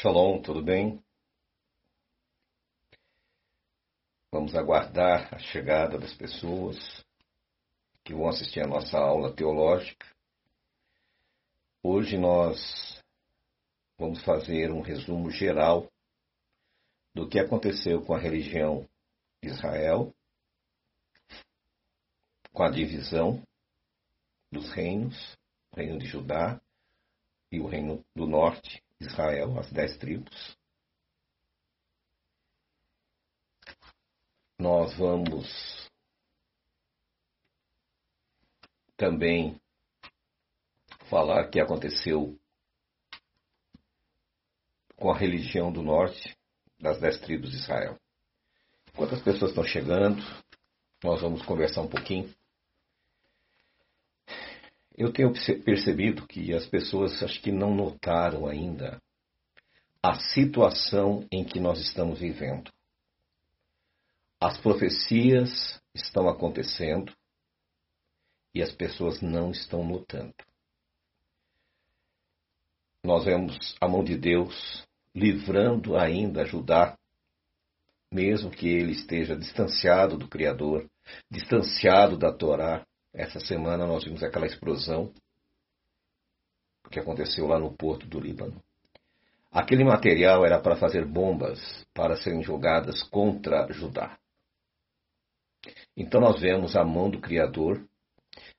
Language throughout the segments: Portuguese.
Shalom, tudo bem? Vamos aguardar a chegada das pessoas que vão assistir a nossa aula teológica. Hoje nós vamos fazer um resumo geral do que aconteceu com a religião de Israel, com a divisão dos reinos, o reino de Judá e o reino do norte, Israel, as dez tribos. Nós vamos também falar o que aconteceu com a religião do norte das dez tribos de Israel. Enquanto as pessoas estão chegando, nós vamos conversar um pouquinho. Eu tenho percebido que as pessoas acho que não notaram ainda a situação em que nós estamos vivendo. As profecias estão acontecendo e as pessoas não estão notando. Nós vemos a mão de Deus livrando ainda Judá, mesmo que ele esteja distanciado do Criador, distanciado da Torá. Essa semana nós vimos aquela explosão que aconteceu lá no porto do Líbano. Aquele material era para fazer bombas para serem jogadas contra Judá. Então nós vemos a mão do Criador,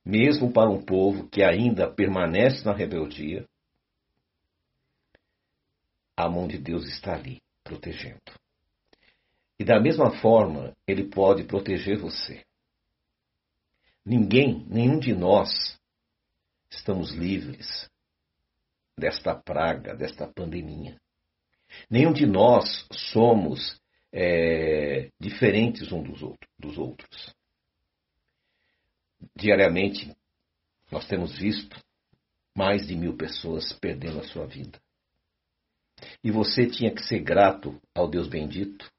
mesmo para um povo que ainda permanece na rebeldia, a mão de Deus está ali, protegendo. E da mesma forma, Ele pode proteger você. Ninguém, nenhum de nós, estamos livres desta praga, desta pandemia. Nenhum de nós somos é, diferentes um dos, outro, dos outros. Diariamente, nós temos visto mais de mil pessoas perdendo a sua vida. E você tinha que ser grato ao Deus bendito,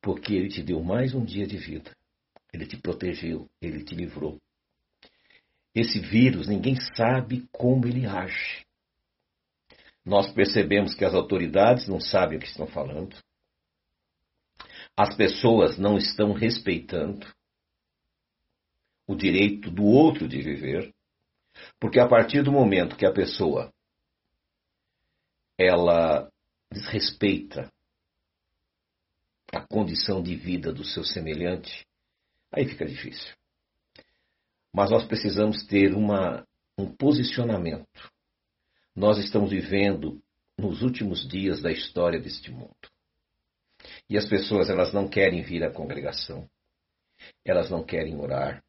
porque Ele te deu mais um dia de vida. Ele te protegeu, Ele te livrou. Esse vírus, ninguém sabe como ele age. Nós percebemos que as autoridades não sabem o que estão falando. As pessoas não estão respeitando o direito do outro de viver, porque a partir do momento que a pessoa ela desrespeita a condição de vida do seu semelhante, aí fica difícil. Mas nós precisamos ter uma, um posicionamento. Nós estamos vivendo nos últimos dias da história deste mundo. E as pessoas elas não querem vir à congregação, elas não querem orar,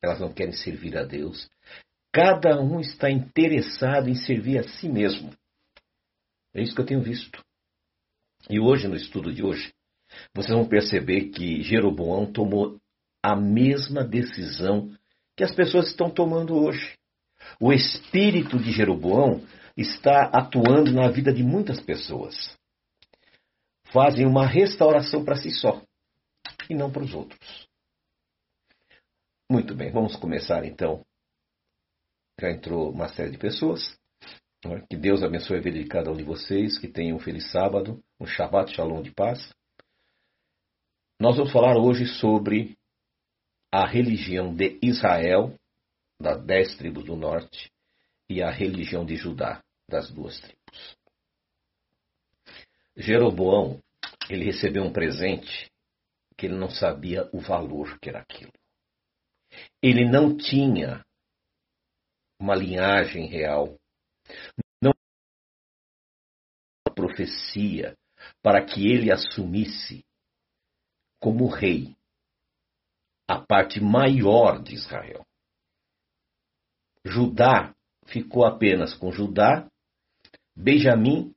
elas não querem servir a Deus. Cada um está interessado em servir a si mesmo. É isso que eu tenho visto. E hoje, no estudo de hoje, vocês vão perceber que Jeroboão tomou a mesma decisão que as pessoas estão tomando hoje. O espírito de Jeroboão está atuando na vida de muitas pessoas. Fazem uma restauração para si só e não para os outros. Muito bem, vamos começar então. Já entrou uma série de pessoas. Que Deus abençoe a vida de cada um de vocês, que tenham um feliz sábado, um Shabbat Shalom de paz. Nós vamos falar hoje sobre a religião de Israel, das dez tribos do norte, e a religião de Judá, das duas tribos. Jeroboão, ele recebeu um presente que ele não sabia o valor que era aquilo. Ele não tinha uma linhagem real não profecia para que ele assumisse como rei a parte maior de Israel. Judá ficou apenas com Judá, Benjamim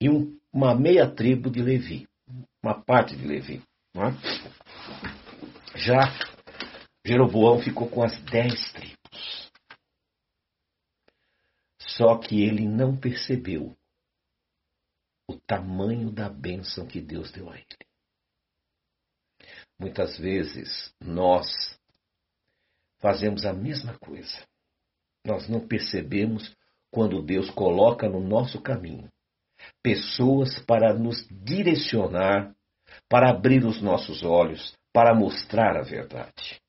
e um, uma meia tribo de Levi, uma parte de Levi. É? Já Jeroboão ficou com as dez tribos. Só que ele não percebeu o tamanho da bênção que Deus deu a ele. Muitas vezes nós fazemos a mesma coisa. Nós não percebemos quando Deus coloca no nosso caminho pessoas para nos direcionar, para abrir os nossos olhos, para mostrar a verdade.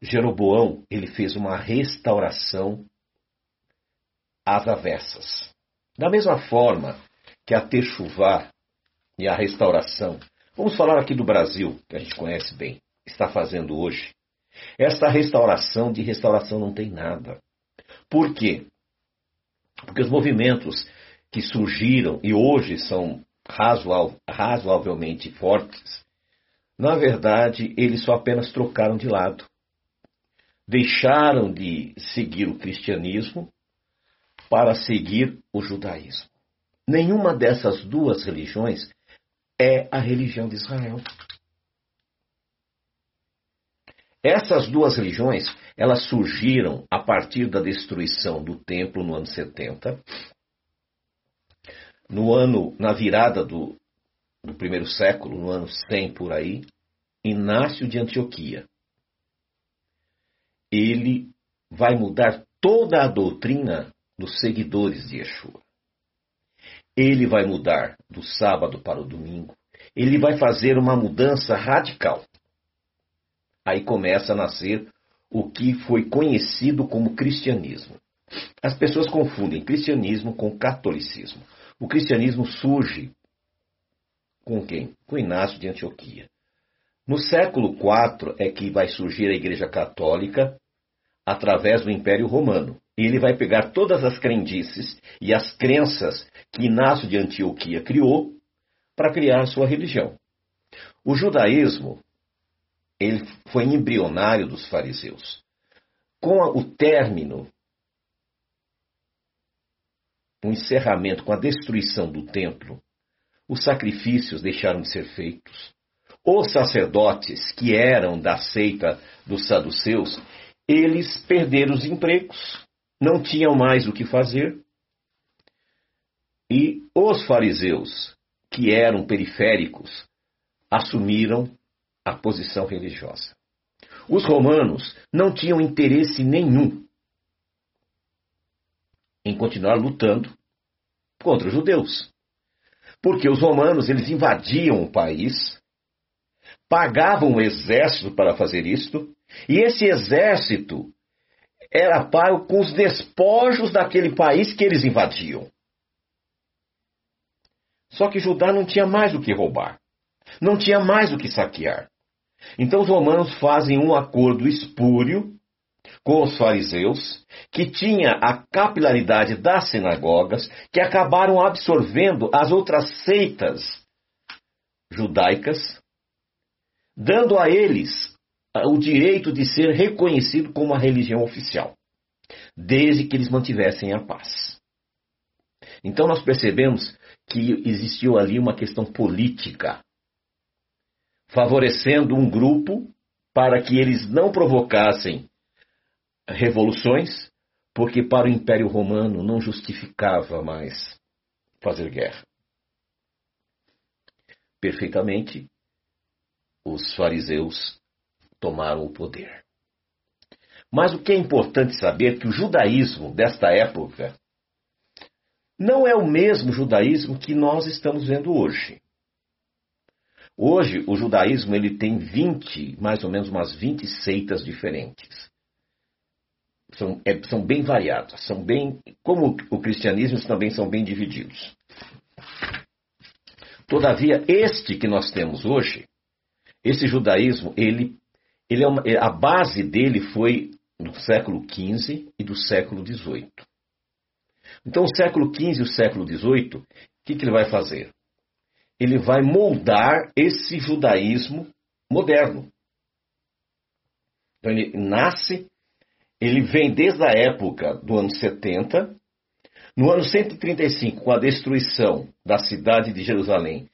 Jeroboão, ele fez uma restauração às avessas. Da mesma forma que a Techuvá e a restauração, vamos falar aqui do Brasil, que a gente conhece bem, está fazendo hoje. Esta restauração de restauração não tem nada. Por quê? Porque os movimentos que surgiram e hoje são razoavelmente fortes, na verdade, eles só apenas trocaram de lado. Deixaram de seguir o cristianismo para seguir o judaísmo. Nenhuma dessas duas religiões é a religião de Israel. Essas duas religiões, elas surgiram a partir da destruição do templo no ano 70. No ano, na virada do, do primeiro século, no ano 100 por aí, Inácio de Antioquia. Ele vai mudar toda a doutrina dos seguidores de Yeshua. Ele vai mudar do sábado para o domingo. Ele vai fazer uma mudança radical. Aí começa a nascer o que foi conhecido como cristianismo. As pessoas confundem cristianismo com catolicismo. O cristianismo surge com quem? Com Inácio de Antioquia. No século IV é que vai surgir a Igreja Católica através do Império Romano. Ele vai pegar todas as crendices e as crenças que Inácio de Antioquia criou para criar sua religião. O judaísmo ele foi embrionário dos fariseus. Com o término, o encerramento, com a destruição do templo, os sacrifícios deixaram de ser feitos. Os sacerdotes, que eram da seita dos saduceus, eles perderam os empregos, não tinham mais o que fazer. E os fariseus, que eram periféricos, assumiram a posição religiosa. Os romanos não tinham interesse nenhum em continuar lutando contra os judeus. Porque os romanos eles invadiam o país, pagavam um exército para fazer isto, e esse exército era pago com os despojos daquele país que eles invadiam. Só que Judá não tinha mais o que roubar, não tinha mais o que saquear. Então os romanos fazem um acordo espúrio com os fariseus, que tinha a capilaridade das sinagogas, que acabaram absorvendo as outras seitas judaicas, dando a eles o direito de ser reconhecido como a religião oficial, desde que eles mantivessem a paz. Então nós percebemos que existiu ali uma questão política favorecendo um grupo para que eles não provocassem revoluções, porque para o Império Romano não justificava mais fazer guerra. Perfeitamente, os fariseus tomaram o poder. Mas o que é importante saber é que o judaísmo desta época não é o mesmo judaísmo que nós estamos vendo hoje. Hoje, o judaísmo ele tem 20, mais ou menos umas 20 seitas diferentes. São, é, são bem variadas, são bem, como o cristianismo também são bem divididos. Todavia, este que nós temos hoje, esse judaísmo, ele, ele é uma, a base dele foi do século XV e do século XVIII. Então, o século XV e o século XVIII, o que, que ele vai fazer? ele vai moldar esse judaísmo moderno. Então ele nasce, ele vem desde a época do ano 70. No ano 135, com a destruição da cidade de Jerusalém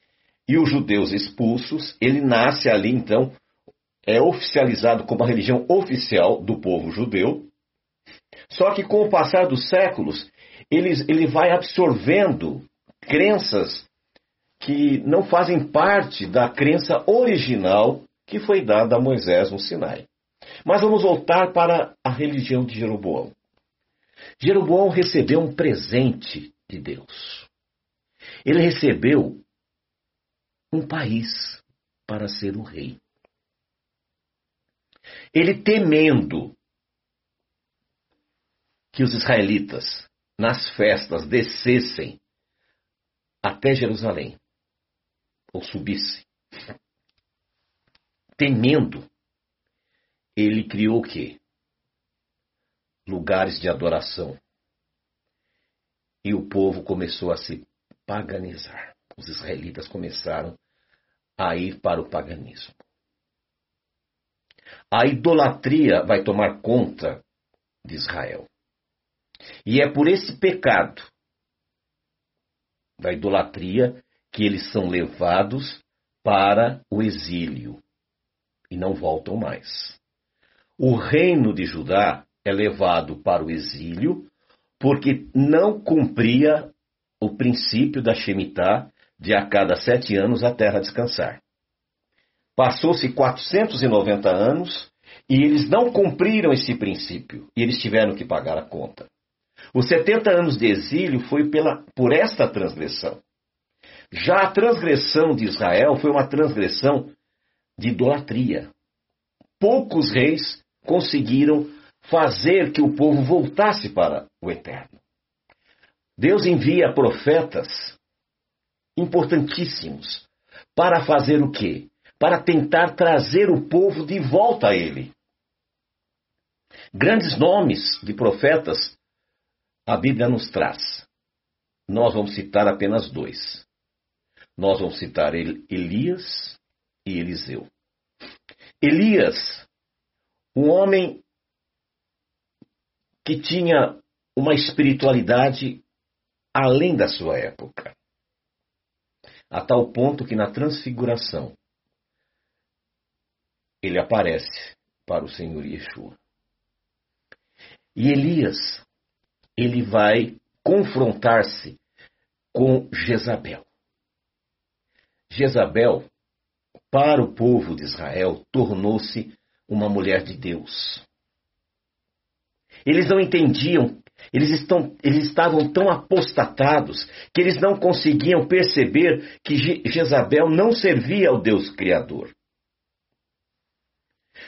e os judeus expulsos, ele nasce ali então, é oficializado como a religião oficial do povo judeu. Só que com o passar dos séculos, ele, ele vai absorvendo crenças que não fazem parte da crença original que foi dada a Moisés no Sinai. Mas vamos voltar para a religião de Jeroboão. Jeroboão recebeu um presente de Deus. Ele recebeu um país para ser o rei. Ele temendo que os israelitas, nas festas, descessem até Jerusalém, ou subissem, temendo, ele criou o quê? Lugares de adoração. E o povo começou a se paganizar. Os israelitas começaram a ir para o paganismo. A idolatria vai tomar conta de Israel. E é por esse pecado da idolatria que eles são levados para o exílio e não voltam mais. O reino de Judá é levado para o exílio porque não cumpria o princípio da Shemitah de a cada sete anos a terra descansar. Passou-se 490 anos e eles não cumpriram esse princípio e eles tiveram que pagar a conta. Os 70 anos de exílio foi pela, por esta transgressão. Já a transgressão de Israel foi uma transgressão de idolatria. Poucos reis conseguiram fazer que o povo voltasse para o eterno. Deus envia profetas importantíssimos para fazer o quê? Para tentar trazer o povo de volta a ele. Grandes nomes de profetas a Bíblia nos traz. Nós vamos citar apenas dois. Nós vamos citar Elias e Eliseu. Elias, um homem que tinha uma espiritualidade além da sua época, a tal ponto que na transfiguração ele aparece para o Senhor Yeshua. E Elias, ele vai confrontar-se com Jezabel. Jezabel, para o povo de Israel, tornou-se uma mulher de Deus. Eles não entendiam, eles, estão, eles estavam tão apostatados que eles não conseguiam perceber que Jezabel não servia ao Deus Criador.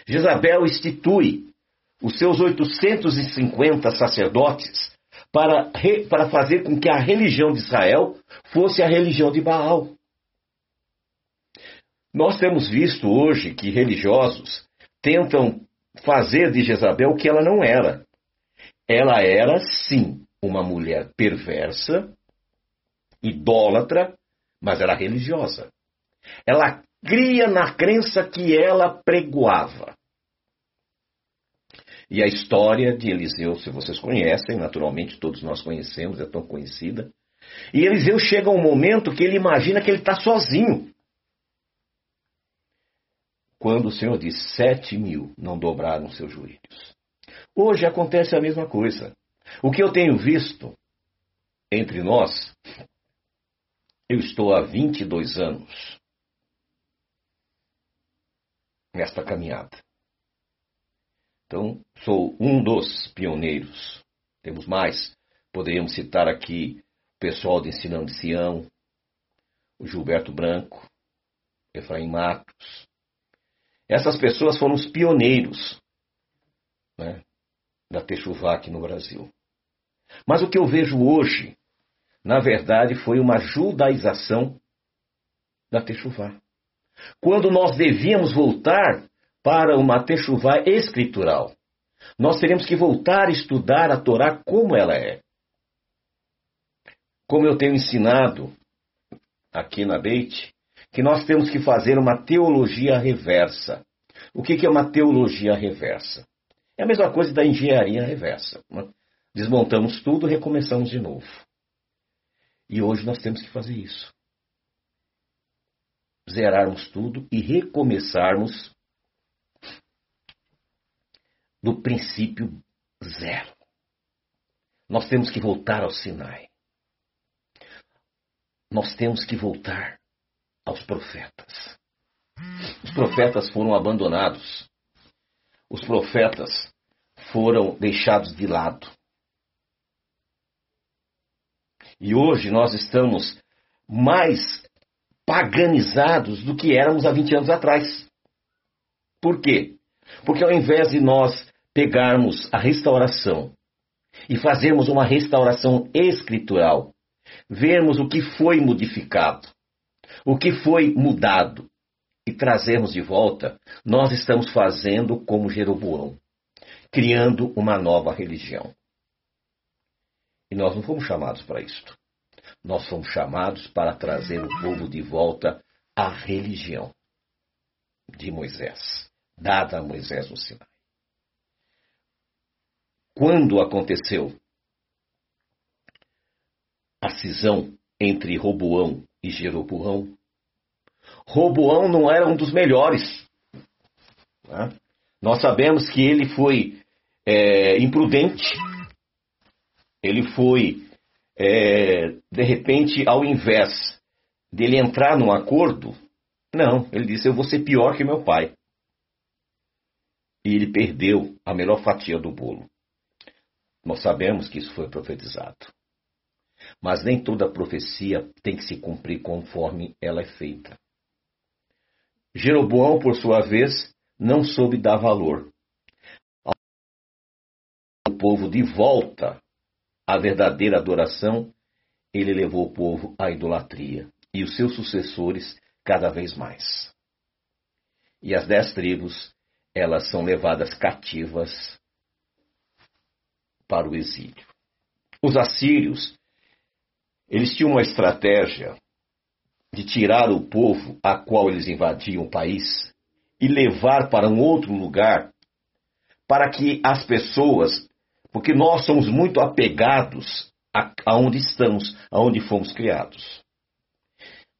Jezabel institui os seus 850 sacerdotes para, para fazer com que a religião de Israel fosse a religião de Baal. Nós temos visto hoje que religiosos tentam fazer de Jezabel o que ela não era. Ela era, sim, uma mulher perversa, idólatra, mas era religiosa. Ela cria na crença que ela pregoava. E a história de Eliseu, se vocês conhecem, naturalmente todos nós conhecemos, é tão conhecida. E Eliseu chega a um momento que ele imagina que ele está sozinho. Quando o Senhor diz: sete mil não dobraram seus joelhos. Hoje acontece a mesma coisa. O que eu tenho visto entre nós, eu estou há 22 anos nesta caminhada. Então, sou um dos pioneiros. Temos mais. Poderíamos citar aqui o pessoal de Ensinando de Sião, o Gilberto Branco, Efraim Matos. Essas pessoas foram os pioneiros né, da Techuvá aqui no Brasil. Mas o que eu vejo hoje, na verdade, foi uma judaização da Techuvá. Quando nós devíamos voltar para uma Techuvá escritural, nós teremos que voltar a estudar a Torá como ela é. Como eu tenho ensinado aqui na Beit, que nós temos que fazer uma teologia reversa. O que é uma teologia reversa? É a mesma coisa da engenharia reversa. Desmontamos tudo, recomeçamos de novo. E hoje nós temos que fazer isso. Zerarmos tudo e recomeçarmos do princípio zero. Nós temos que voltar ao Sinai. Nós temos que voltar aos profetas. Os profetas foram abandonados os profetas foram deixados de lado. E hoje nós estamos mais paganizados do que éramos há 20 anos atrás. Por quê? Porque ao invés de nós pegarmos a restauração e fazermos uma restauração escritural, vermos o que foi modificado, o que foi mudado e trazermos de volta, nós estamos fazendo como Jeroboão, criando uma nova religião. E nós não fomos chamados para isto. Nós fomos chamados para trazer o povo de volta à religião de Moisés, dada a Moisés no Sinai. Quando aconteceu a cisão entre Roboão e Jeroboão, Roboão não era um dos melhores. Né? Nós sabemos que ele foi é, imprudente, ele foi, é, de repente, ao invés dele entrar num acordo, não, ele disse: Eu vou ser pior que meu pai. E ele perdeu a melhor fatia do bolo. Nós sabemos que isso foi profetizado. Mas nem toda profecia tem que se cumprir conforme ela é feita. Jeroboão, por sua vez, não soube dar valor ao povo de volta à verdadeira adoração, ele levou o povo à idolatria e os seus sucessores cada vez mais. E as dez tribos, elas são levadas cativas para o exílio. Os assírios, eles tinham uma estratégia de tirar o povo a qual eles invadiam o país e levar para um outro lugar, para que as pessoas, porque nós somos muito apegados aonde estamos, aonde fomos criados.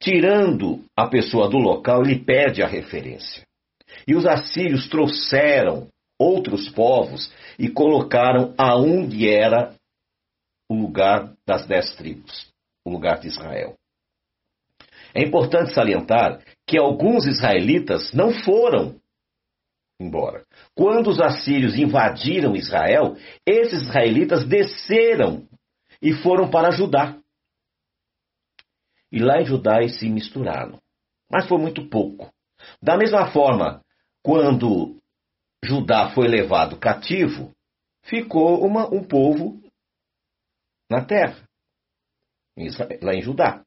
Tirando a pessoa do local, ele perde a referência. E os assírios trouxeram outros povos e colocaram aonde era o lugar das dez tribos, o lugar de Israel. É importante salientar que alguns israelitas não foram embora. Quando os assírios invadiram Israel, esses israelitas desceram e foram para Judá. E lá em Judá eles se misturaram. Mas foi muito pouco. Da mesma forma, quando Judá foi levado cativo, ficou uma, um povo na terra, lá em Judá.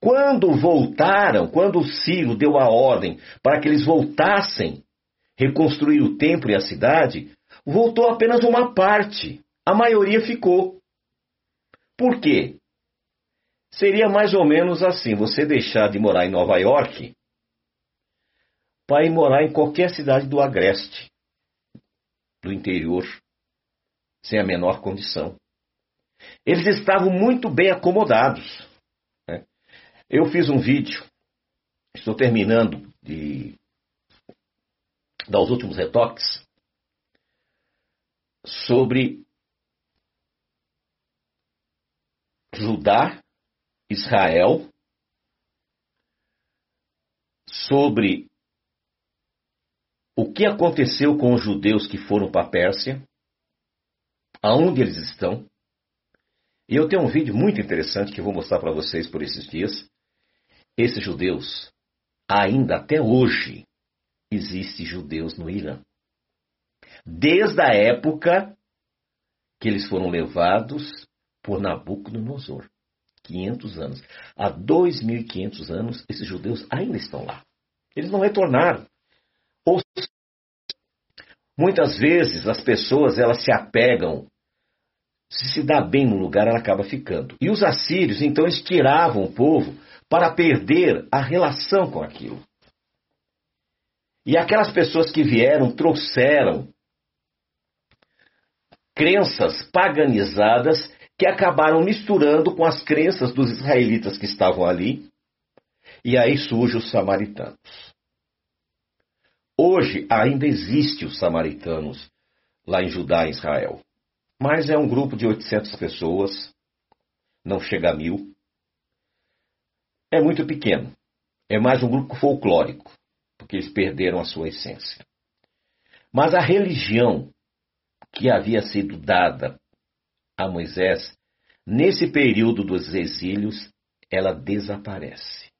Quando voltaram, quando Ciro deu a ordem para que eles voltassem, reconstruir o templo e a cidade, voltou apenas uma parte. A maioria ficou. Por quê? Seria mais ou menos assim: você deixar de morar em Nova York para ir morar em qualquer cidade do Agreste, do interior, sem a menor condição. Eles estavam muito bem acomodados. Eu fiz um vídeo, estou terminando de dar os últimos retoques sobre Judá, Israel, sobre o que aconteceu com os judeus que foram para a Pérsia, aonde eles estão. E eu tenho um vídeo muito interessante que eu vou mostrar para vocês por esses dias, esses judeus, ainda até hoje, existem judeus no Irã. Desde a época que eles foram levados por Nabucodonosor. 500 anos. Há 2.500 anos, esses judeus ainda estão lá. Eles não retornaram. Ou muitas vezes as pessoas elas se apegam se se dá bem no lugar, ela acaba ficando. E os assírios, então, eles tiravam o povo para perder a relação com aquilo. E aquelas pessoas que vieram trouxeram crenças paganizadas que acabaram misturando com as crenças dos israelitas que estavam ali. E aí surgem os samaritanos. Hoje ainda existe os samaritanos lá em Judá e Israel. Mas é um grupo de 800 pessoas, não chega a mil é muito pequeno. É mais um grupo folclórico, porque eles perderam a sua essência. Mas a religião que havia sido dada a Moisés nesse período dos exílios, ela desaparece.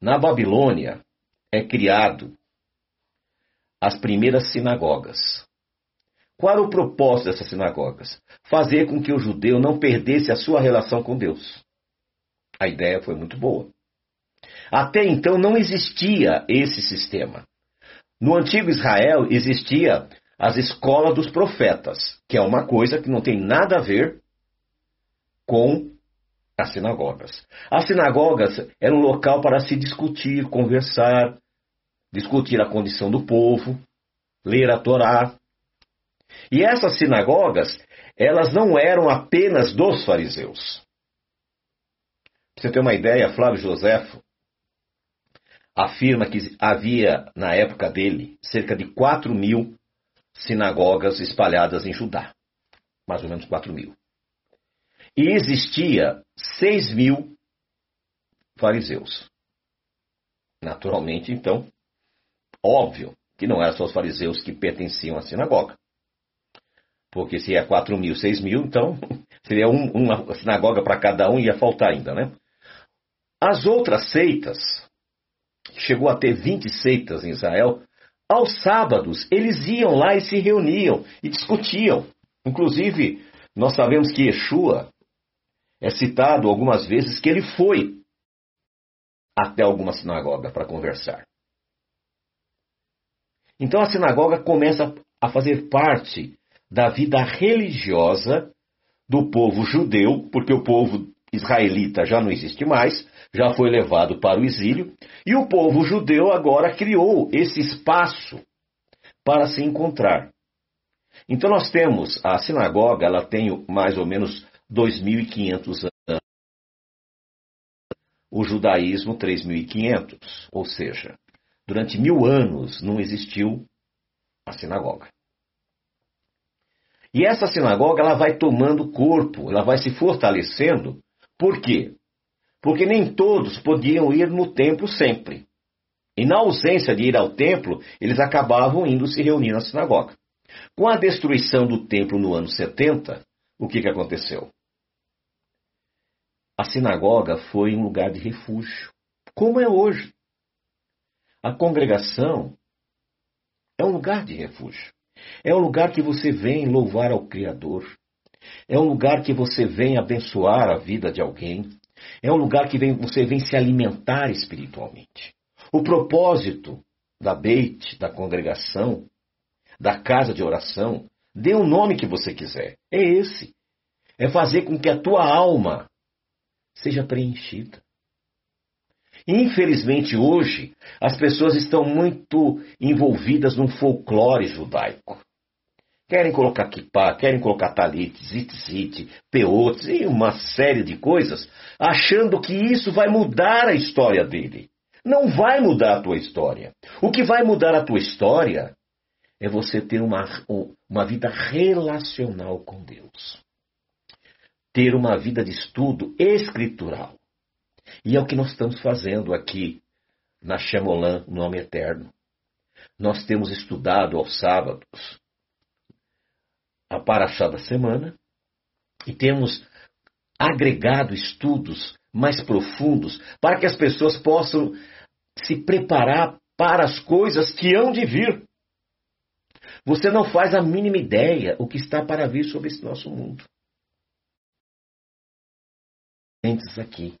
Na Babilônia é criado as primeiras sinagogas. Qual era o propósito dessas sinagogas? Fazer com que o judeu não perdesse a sua relação com Deus. A ideia foi muito boa. Até então não existia esse sistema. No antigo Israel existia as escolas dos profetas, que é uma coisa que não tem nada a ver com as sinagogas. As sinagogas eram um local para se discutir, conversar, discutir a condição do povo, ler a Torá. E essas sinagogas, elas não eram apenas dos fariseus. Pra você ter uma ideia, Flávio Joséfo afirma que havia, na época dele, cerca de 4 mil sinagogas espalhadas em Judá. Mais ou menos 4 mil. E existia 6 mil fariseus. Naturalmente, então, óbvio que não eram só os fariseus que pertenciam à sinagoga. Porque se é 4 mil, 6 mil, então seria um, uma sinagoga para cada um e ia faltar ainda, né? As outras seitas, chegou a ter 20 seitas em Israel, aos sábados eles iam lá e se reuniam e discutiam. Inclusive, nós sabemos que Yeshua é citado algumas vezes que ele foi até alguma sinagoga para conversar. Então a sinagoga começa a fazer parte da vida religiosa do povo judeu, porque o povo israelita já não existe mais, já foi levado para o exílio, e o povo judeu agora criou esse espaço para se encontrar. Então nós temos a sinagoga, ela tem mais ou menos 2.500 anos. O judaísmo, 3.500. Ou seja, durante mil anos não existiu a sinagoga. E essa sinagoga ela vai tomando corpo, ela vai se fortalecendo por quê? Porque nem todos podiam ir no templo sempre. E na ausência de ir ao templo, eles acabavam indo se reunir na sinagoga. Com a destruição do templo no ano 70, o que, que aconteceu? A sinagoga foi um lugar de refúgio, como é hoje. A congregação é um lugar de refúgio. É um lugar que você vem louvar ao Criador. É um lugar que você vem abençoar a vida de alguém. É um lugar que vem, você vem se alimentar espiritualmente. O propósito da Beit, da congregação, da casa de oração, dê o nome que você quiser. É esse. É fazer com que a tua alma seja preenchida. Infelizmente, hoje, as pessoas estão muito envolvidas num folclore judaico. Querem colocar kippah, querem colocar talit, zitzit, peotes e uma série de coisas, achando que isso vai mudar a história dele. Não vai mudar a tua história. O que vai mudar a tua história é você ter uma, uma vida relacional com Deus. Ter uma vida de estudo escritural. E é o que nós estamos fazendo aqui na Shemolan, Nome Eterno. Nós temos estudado aos sábados a Paraxá da semana e temos agregado estudos mais profundos para que as pessoas possam se preparar para as coisas que hão de vir. Você não faz a mínima ideia o que está para vir sobre esse nosso mundo. Antes aqui.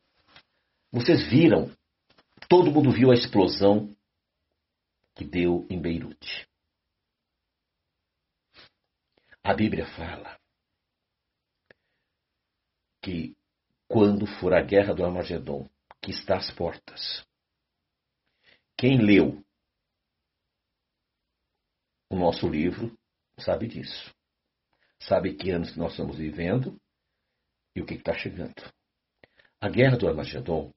Vocês viram, todo mundo viu a explosão que deu em Beirute. A Bíblia fala que quando for a guerra do Armagedon, que está às portas, quem leu o nosso livro sabe disso. Sabe que anos nós estamos vivendo e o que está chegando. A guerra do Armagedon,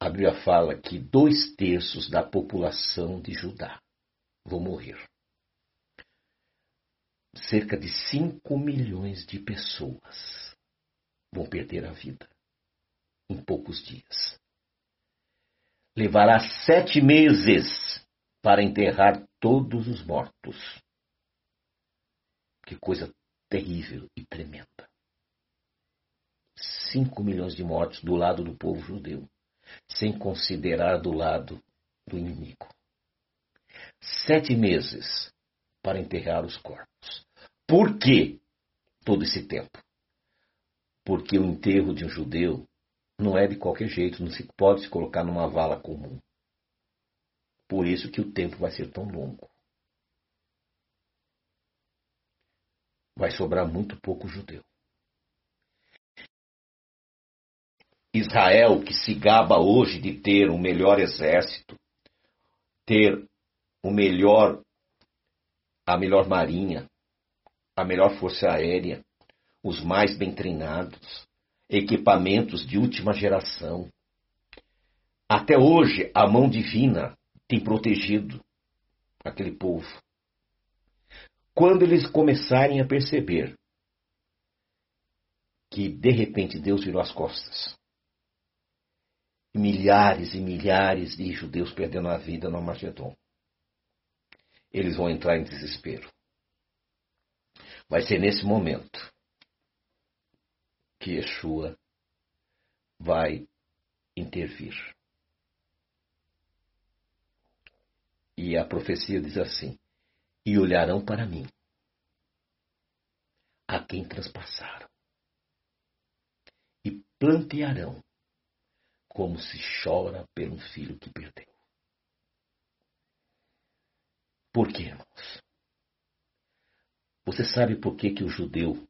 a Bíblia fala que dois terços da população de Judá vão morrer cerca de 5 milhões de pessoas vão perder a vida em poucos dias. Levará sete meses para enterrar todos os mortos. Que coisa terrível e tremenda. Cinco milhões de mortos do lado do povo judeu, sem considerar do lado do inimigo. Sete meses para enterrar os corpos. Por que todo esse tempo? Porque o enterro de um judeu não é de qualquer jeito, não se pode se colocar numa vala comum. Por isso que o tempo vai ser tão longo. Vai sobrar muito pouco judeu. Israel, que se gaba hoje de ter o melhor exército, ter o melhor, a melhor marinha, a melhor força aérea, os mais bem treinados, equipamentos de última geração. Até hoje, a mão divina tem protegido aquele povo. Quando eles começarem a perceber que de repente Deus virou as costas, milhares e milhares de judeus perdendo a vida no Armagedon, eles vão entrar em desespero. Vai ser nesse momento que Yeshua vai intervir. E a profecia diz assim: E olharão para mim, a quem transpassaram, e plantearão, como se chora um filho que perdeu. Por quê, irmãos? Você sabe por que, que o judeu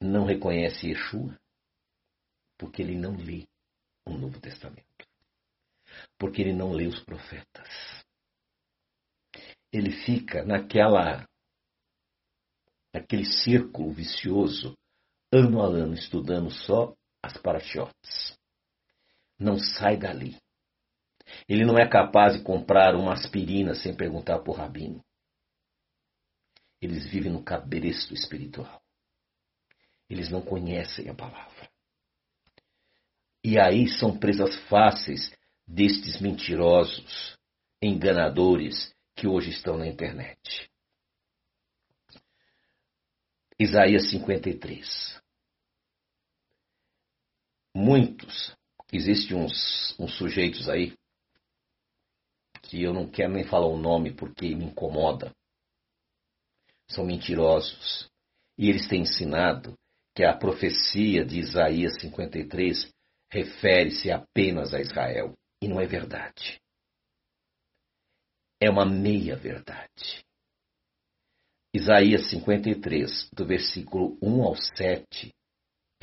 não reconhece Yeshua? Porque ele não lê o Novo Testamento. Porque ele não lê os profetas. Ele fica naquela naquele círculo vicioso, ano a ano, estudando só as parachiotes. Não sai dali. Ele não é capaz de comprar uma aspirina sem perguntar por rabino. Eles vivem no cabresto espiritual. Eles não conhecem a palavra. E aí são presas fáceis destes mentirosos, enganadores que hoje estão na internet. Isaías 53. Muitos, existem uns, uns sujeitos aí, que eu não quero nem falar o nome porque me incomoda. São mentirosos. E eles têm ensinado que a profecia de Isaías 53 refere-se apenas a Israel. E não é verdade. É uma meia-verdade. Isaías 53, do versículo 1 ao 7,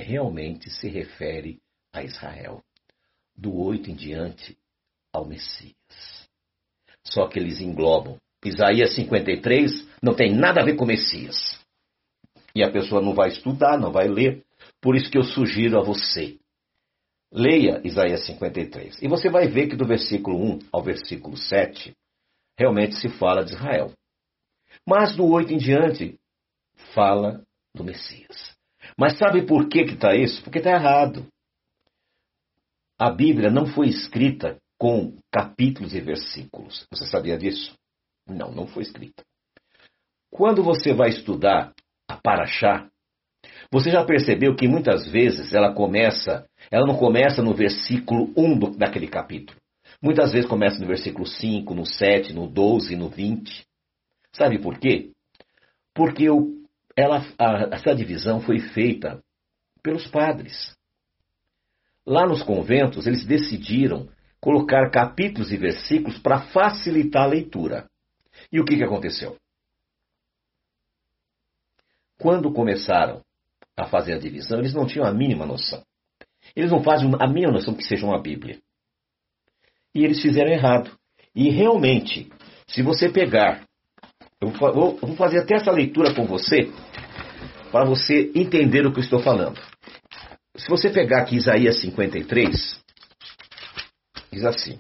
realmente se refere a Israel. Do 8 em diante, ao Messias. Só que eles englobam. Isaías 53 não tem nada a ver com Messias. E a pessoa não vai estudar, não vai ler. Por isso que eu sugiro a você. Leia Isaías 53. E você vai ver que do versículo 1 ao versículo 7 realmente se fala de Israel. Mas do 8 em diante fala do Messias. Mas sabe por que está isso? Porque está errado. A Bíblia não foi escrita com capítulos e versículos. Você sabia disso? Não, não foi escrita. Quando você vai estudar a Paraxá, você já percebeu que muitas vezes ela começa, ela não começa no versículo 1 do, daquele capítulo. Muitas vezes começa no versículo 5, no 7, no 12, no 20. Sabe por quê? Porque o, ela, a, essa divisão foi feita pelos padres. Lá nos conventos, eles decidiram colocar capítulos e versículos para facilitar a leitura. E o que, que aconteceu? Quando começaram a fazer a divisão, eles não tinham a mínima noção. Eles não fazem a mínima noção que seja uma Bíblia. E eles fizeram errado. E realmente, se você pegar, eu vou fazer até essa leitura com você, para você entender o que eu estou falando. Se você pegar aqui Isaías 53, diz assim: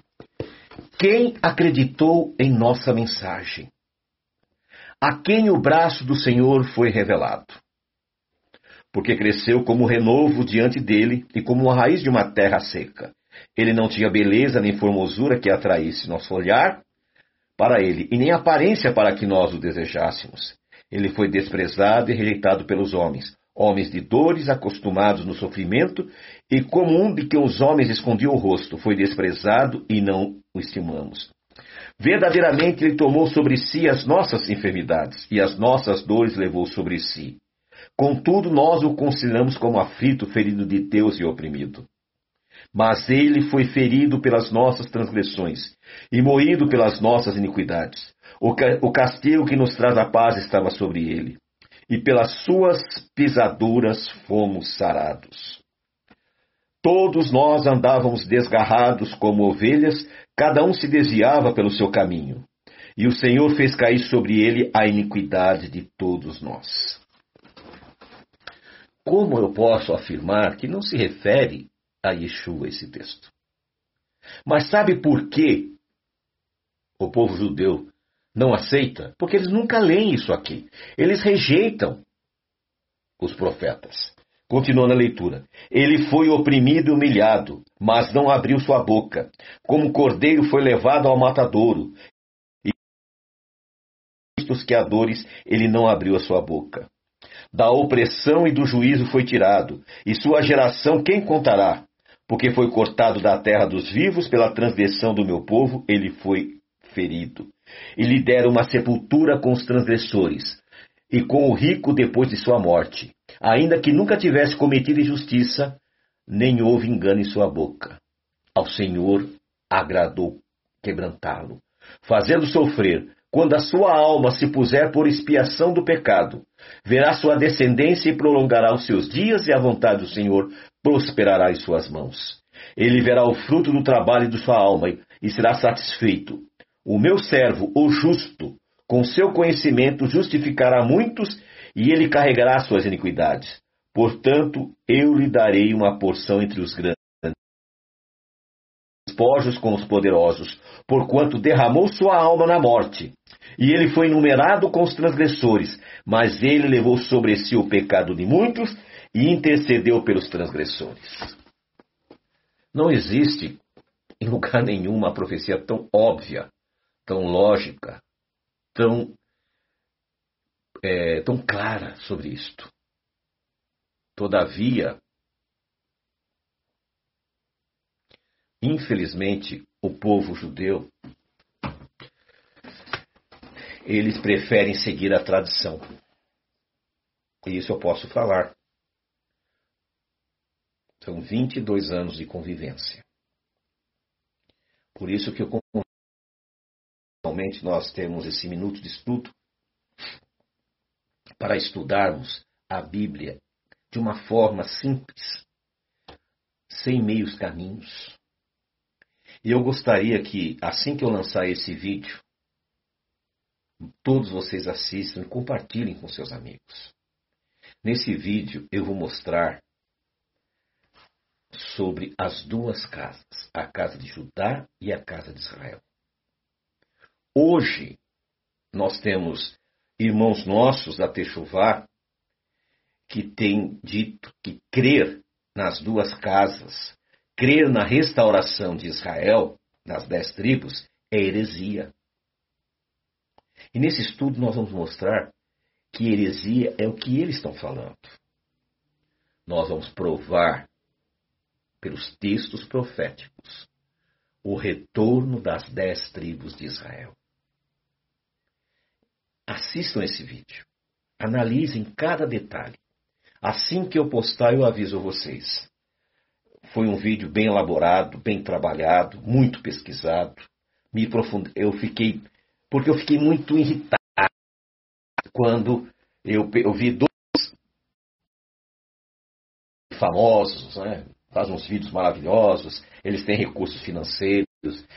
Quem acreditou em nossa mensagem? a quem o braço do Senhor foi revelado. Porque cresceu como renovo diante dele e como a raiz de uma terra seca. Ele não tinha beleza nem formosura que atraísse nosso olhar, para ele, e nem aparência para que nós o desejássemos. Ele foi desprezado e rejeitado pelos homens, homens de dores, acostumados no sofrimento, e como um de que os homens escondiam o rosto, foi desprezado e não o estimamos. Verdadeiramente ele tomou sobre si as nossas enfermidades, e as nossas dores levou sobre si. Contudo, nós o consideramos como aflito, ferido de Deus e oprimido. Mas ele foi ferido pelas nossas transgressões e moído pelas nossas iniquidades. O castigo que nos traz a paz estava sobre ele, e pelas suas pisaduras fomos sarados. Todos nós andávamos desgarrados como ovelhas, cada um se desviava pelo seu caminho. E o Senhor fez cair sobre ele a iniquidade de todos nós. Como eu posso afirmar que não se refere a Yeshua esse texto? Mas sabe por que o povo judeu não aceita? Porque eles nunca leem isso aqui. Eles rejeitam os profetas. Continua na leitura. Ele foi oprimido e humilhado, mas não abriu sua boca. Como cordeiro foi levado ao matadouro. E os queadores, ele não abriu a sua boca da opressão e do juízo foi tirado, e sua geração quem contará? Porque foi cortado da terra dos vivos pela transgressão do meu povo, ele foi ferido. E lhe deram uma sepultura com os transgressores, e com o rico depois de sua morte, ainda que nunca tivesse cometido injustiça, nem houve engano em sua boca. Ao Senhor agradou quebrantá-lo, fazendo sofrer quando a sua alma se puser por expiação do pecado, verá sua descendência e prolongará os seus dias, e a vontade do Senhor prosperará em suas mãos. Ele verá o fruto do trabalho de sua alma e será satisfeito. O meu servo, o justo, com seu conhecimento justificará muitos e ele carregará suas iniquidades. Portanto, eu lhe darei uma porção entre os grandes despojos com os poderosos, porquanto derramou sua alma na morte. E ele foi numerado com os transgressores, mas ele levou sobre si o pecado de muitos e intercedeu pelos transgressores. Não existe em lugar nenhum uma profecia tão óbvia, tão lógica, tão, é, tão clara sobre isto. Todavia, Infelizmente, o povo judeu eles preferem seguir a tradição. E isso eu posso falar. São 22 anos de convivência. Por isso que eu realmente nós temos esse minuto de estudo para estudarmos a Bíblia de uma forma simples, sem meios caminhos. E eu gostaria que, assim que eu lançar esse vídeo, todos vocês assistam e compartilhem com seus amigos. Nesse vídeo eu vou mostrar sobre as duas casas, a casa de Judá e a casa de Israel. Hoje nós temos irmãos nossos da Techuvá que têm dito que crer nas duas casas crer na restauração de Israel, das dez tribos, é heresia. E nesse estudo nós vamos mostrar que heresia é o que eles estão falando. Nós vamos provar, pelos textos proféticos, o retorno das dez tribos de Israel. Assistam esse vídeo. Analisem cada detalhe. Assim que eu postar, eu aviso vocês. Foi um vídeo bem elaborado, bem trabalhado, muito pesquisado. Me profundo, eu fiquei, porque eu fiquei muito irritado quando eu, eu vi dois famosos, né? Fazem uns vídeos maravilhosos, eles têm recursos financeiros,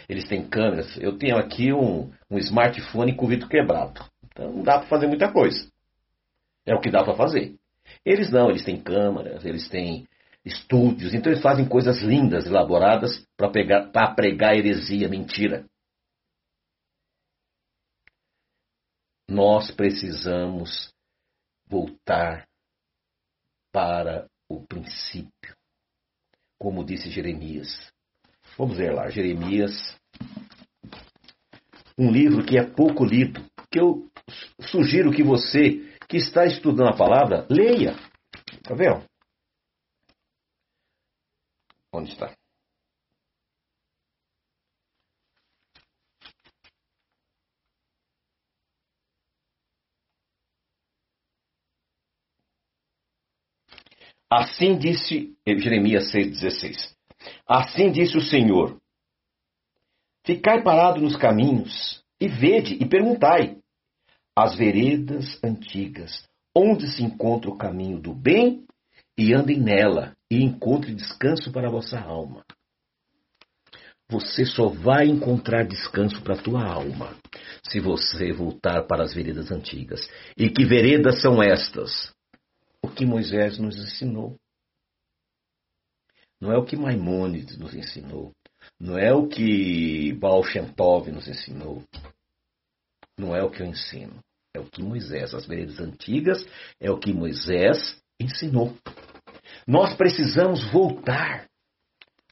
eles têm câmeras. Eu tenho aqui um, um smartphone com o vidro quebrado. Então não dá para fazer muita coisa. É o que dá para fazer. Eles não, eles têm câmeras, eles têm estúdios. Então eles fazem coisas lindas, elaboradas, para pregar heresia, mentira. Nós precisamos voltar para o princípio, como disse Jeremias. Vamos ver lá, Jeremias, um livro que é pouco lido, que eu sugiro que você que está estudando a palavra, leia. Está vendo? Onde está? Assim disse Jeremias 6,16. Assim disse o Senhor: Ficai parado nos caminhos, e vede e perguntai as veredas antigas, onde se encontra o caminho do bem, e andem nela, e encontre descanso para a vossa alma. Você só vai encontrar descanso para a tua alma se você voltar para as veredas antigas. E que veredas são estas? O que Moisés nos ensinou. Não é o que Maimônides nos ensinou. Não é o que Baal Shem Tov nos ensinou. Não é o que eu ensino. É o que Moisés, as veredas antigas, é o que Moisés ensinou. Nós precisamos voltar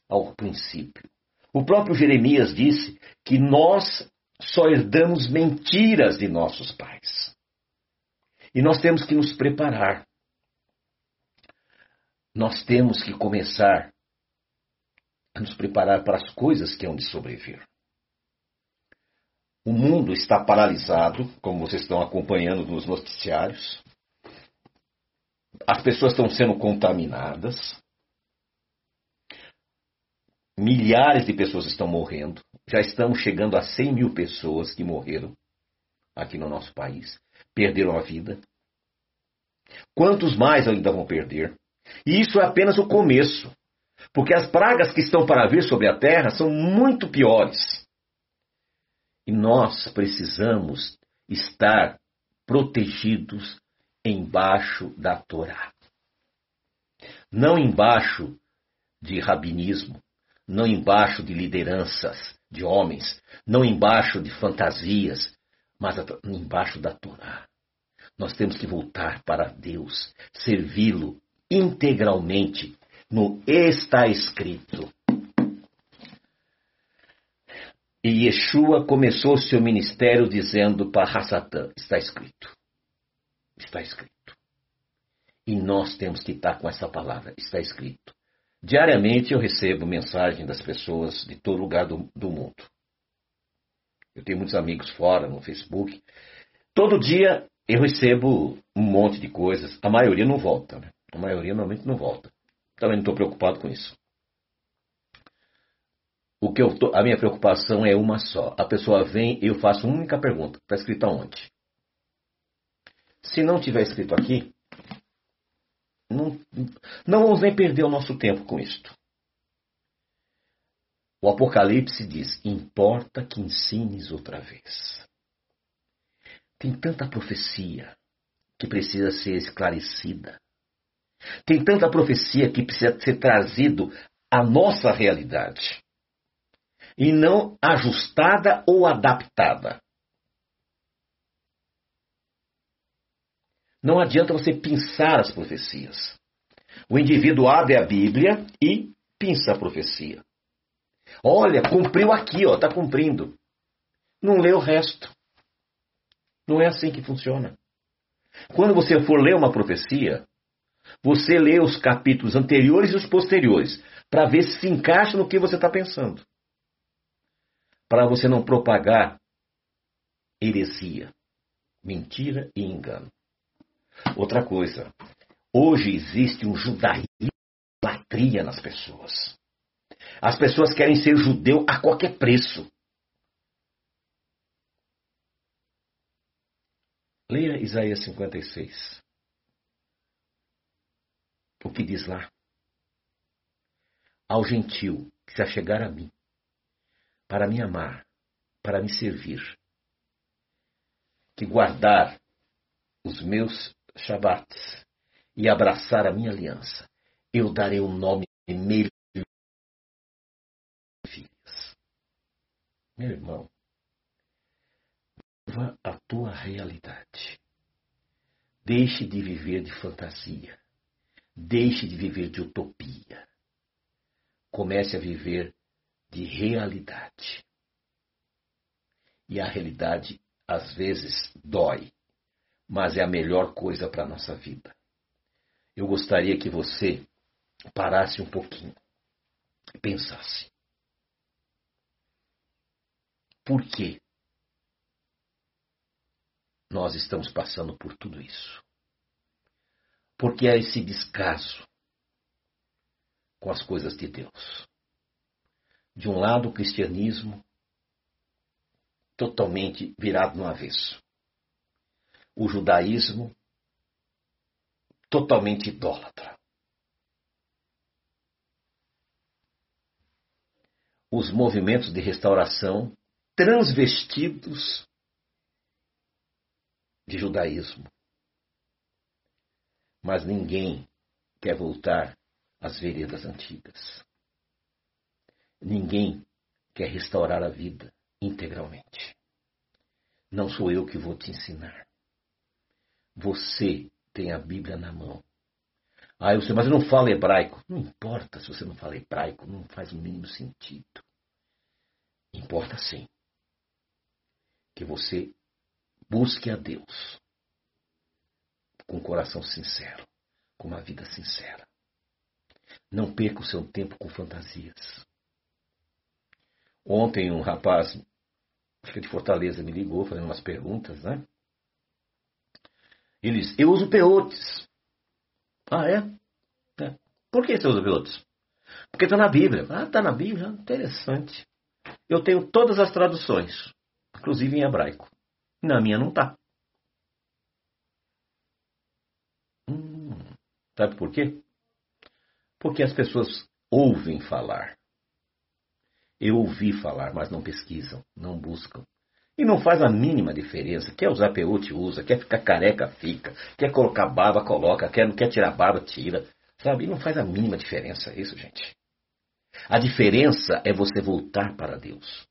ao princípio. O próprio Jeremias disse que nós só herdamos mentiras de nossos pais. E nós temos que nos preparar nós temos que começar a nos preparar para as coisas que hão de sobreviver. O mundo está paralisado, como vocês estão acompanhando nos noticiários. As pessoas estão sendo contaminadas. Milhares de pessoas estão morrendo. Já estamos chegando a 100 mil pessoas que morreram aqui no nosso país. Perderam a vida. Quantos mais ainda vão perder? E isso é apenas o começo, porque as pragas que estão para vir sobre a terra são muito piores. E nós precisamos estar protegidos embaixo da Torá. Não embaixo de rabinismo, não embaixo de lideranças de homens, não embaixo de fantasias, mas embaixo da Torá. Nós temos que voltar para Deus, servi-lo, integralmente no está escrito. E Yeshua começou seu ministério dizendo para Hassatã: está escrito. Está escrito. E nós temos que estar com essa palavra, está escrito. Diariamente eu recebo mensagem das pessoas de todo lugar do, do mundo. Eu tenho muitos amigos fora no Facebook. Todo dia eu recebo um monte de coisas. A maioria não volta, né? A maioria normalmente não volta. Também não estou preocupado com isso. O que eu tô, a minha preocupação é uma só. A pessoa vem e eu faço uma única pergunta. Está escrito aonde? Se não tiver escrito aqui, não, não vamos nem perder o nosso tempo com isto. O Apocalipse diz: importa que ensines outra vez. Tem tanta profecia que precisa ser esclarecida. Tem tanta profecia que precisa ser trazido à nossa realidade e não ajustada ou adaptada. Não adianta você pensar as profecias. O indivíduo abre a Bíblia e pinça a profecia. Olha, cumpriu aqui, ó, está cumprindo. Não lê o resto. Não é assim que funciona. Quando você for ler uma profecia, você lê os capítulos anteriores e os posteriores, para ver se se encaixa no que você está pensando. Para você não propagar heresia, mentira e engano. Outra coisa, hoje existe um judaísmo latria nas pessoas. As pessoas querem ser judeu a qualquer preço. Leia Isaías 56. O que diz lá? Ao gentil que se achegar a mim, para me amar, para me servir, que guardar os meus Shabbats e abraçar a minha aliança, eu darei um nome melhor filhas. Meu irmão, viva a tua realidade. Deixe de viver de fantasia. Deixe de viver de utopia. Comece a viver de realidade. E a realidade, às vezes, dói, mas é a melhor coisa para a nossa vida. Eu gostaria que você parasse um pouquinho e pensasse. Por que nós estamos passando por tudo isso? Porque há esse descaso com as coisas de Deus. De um lado, o cristianismo totalmente virado no avesso. O judaísmo totalmente idólatra. Os movimentos de restauração transvestidos de judaísmo. Mas ninguém quer voltar às veredas antigas. Ninguém quer restaurar a vida integralmente. Não sou eu que vou te ensinar. Você tem a Bíblia na mão. Ah, eu sei, mas eu não falo hebraico. Não importa se você não fala hebraico, não faz o mínimo sentido. Importa sim que você busque a Deus com um coração sincero, com uma vida sincera. Não perca o seu tempo com fantasias. Ontem um rapaz, acho que de Fortaleza, me ligou fazendo umas perguntas, né? Ele disse, eu uso peotes. Ah, é? é. Por que você usa peotes? Porque está na Bíblia. Ah, está na Bíblia? Interessante. Eu tenho todas as traduções, inclusive em hebraico. Na minha não está. Sabe por quê? Porque as pessoas ouvem falar. Eu ouvi falar, mas não pesquisam, não buscam. E não faz a mínima diferença. Quer usar peute, usa. Quer ficar careca, fica. Quer colocar barba, coloca. Quer, não quer tirar barba, tira. Sabe? E não faz a mínima diferença isso, gente. A diferença é você voltar para Deus.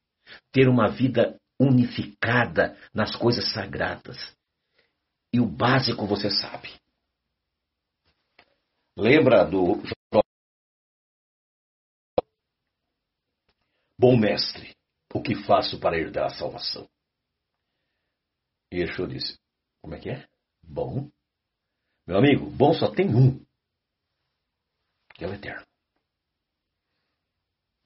Ter uma vida unificada nas coisas sagradas. E o básico você sabe. Lembra do Bom mestre, o que faço para herdar a salvação? E Yeshua disse: Como é que é? Bom. Meu amigo, bom só tem um, que é o eterno.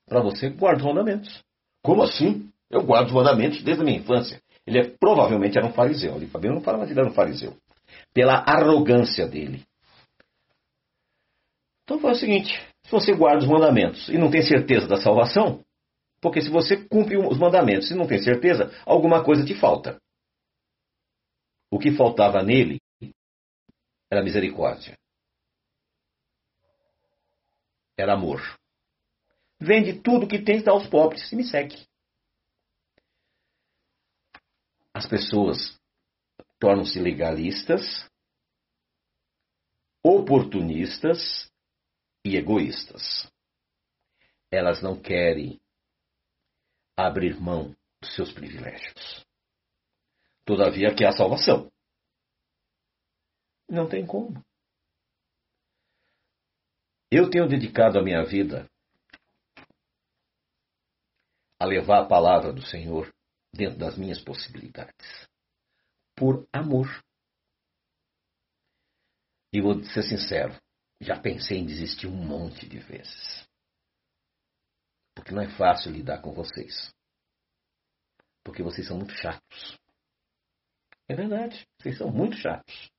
Para você, guarda os mandamentos. Como assim? Eu guardo os mandamentos desde a minha infância. Ele é, provavelmente era um fariseu. Ali, Fabiano não fala, mas ele era um fariseu. Pela arrogância dele. Então foi o seguinte: se você guarda os mandamentos e não tem certeza da salvação, porque se você cumpre os mandamentos e não tem certeza, alguma coisa te falta. O que faltava nele era misericórdia. Era amor. Vende tudo que tens, aos pobres e me segue. As pessoas tornam-se legalistas, oportunistas e egoístas. Elas não querem abrir mão dos seus privilégios. Todavia, que há salvação. Não tem como. Eu tenho dedicado a minha vida a levar a palavra do Senhor dentro das minhas possibilidades. Por amor. E vou ser sincero, já pensei em desistir um monte de vezes. Porque não é fácil lidar com vocês. Porque vocês são muito chatos. É verdade, vocês são muito chatos.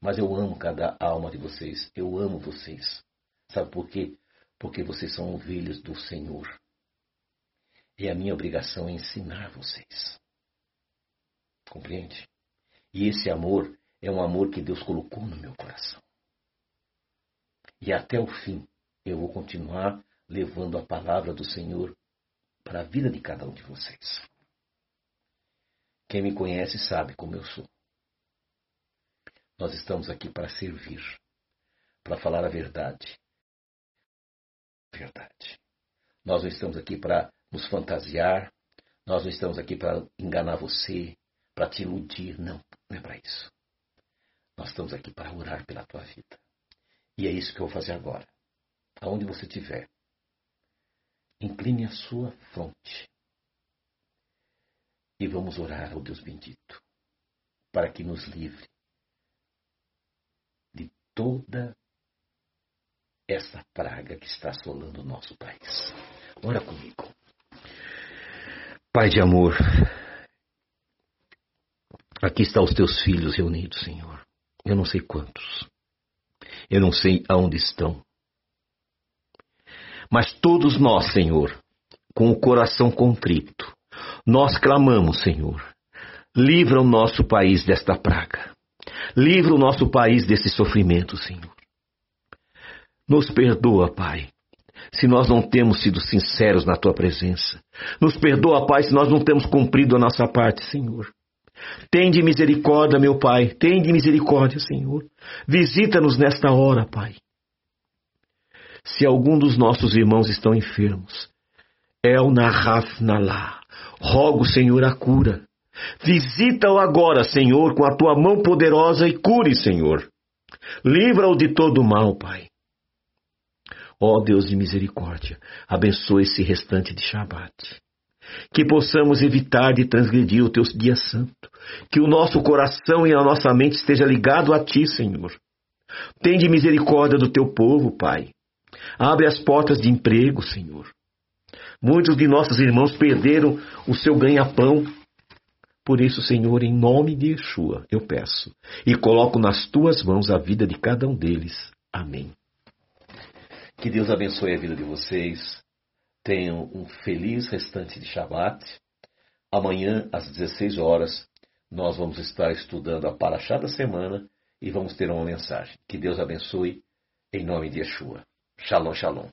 Mas eu amo cada alma de vocês. Eu amo vocês. Sabe por quê? Porque vocês são ovelhas do Senhor. E a minha obrigação é ensinar vocês. Compreende? E esse amor é um amor que Deus colocou no meu coração. E até o fim eu vou continuar levando a palavra do Senhor para a vida de cada um de vocês. Quem me conhece sabe como eu sou. Nós estamos aqui para servir, para falar a verdade. Verdade. Nós não estamos aqui para nos fantasiar, nós não estamos aqui para enganar você, para te iludir. Não, não é para isso. Nós estamos aqui para orar pela tua vida. E é isso que eu vou fazer agora. Aonde você estiver, incline a sua fronte e vamos orar ao Deus bendito para que nos livre de toda essa praga que está assolando o nosso país. Ora comigo. Pai de amor, aqui estão os teus filhos reunidos, Senhor. Eu não sei quantos. Eu não sei aonde estão. Mas todos nós, Senhor, com o coração contrito, nós clamamos, Senhor, livra o nosso país desta praga. Livra o nosso país desse sofrimento, Senhor. Nos perdoa, Pai, se nós não temos sido sinceros na tua presença. Nos perdoa, Pai, se nós não temos cumprido a nossa parte, Senhor. Tende misericórdia, meu Pai, tende misericórdia, Senhor. Visita-nos nesta hora, Pai. Se algum dos nossos irmãos estão enfermos, El Nahaf Nalá, rogo, Senhor, a cura. Visita-o agora, Senhor, com a tua mão poderosa e cure, Senhor. Livra-o de todo mal, Pai. Ó Deus de misericórdia, abençoe esse restante de Shabat. Que possamos evitar de transgredir o teu dia santo. Que o nosso coração e a nossa mente esteja ligado a ti, Senhor. Tende misericórdia do teu povo, Pai. Abre as portas de emprego, Senhor. Muitos de nossos irmãos perderam o seu ganha-pão. Por isso, Senhor, em nome de Yeshua, eu peço e coloco nas tuas mãos a vida de cada um deles. Amém. Que Deus abençoe a vida de vocês. Tenham um feliz restante de Shabat. Amanhã, às 16 horas, nós vamos estar estudando a Paraxá da semana e vamos ter uma mensagem. Que Deus abençoe em nome de Yeshua. Shalom, shalom.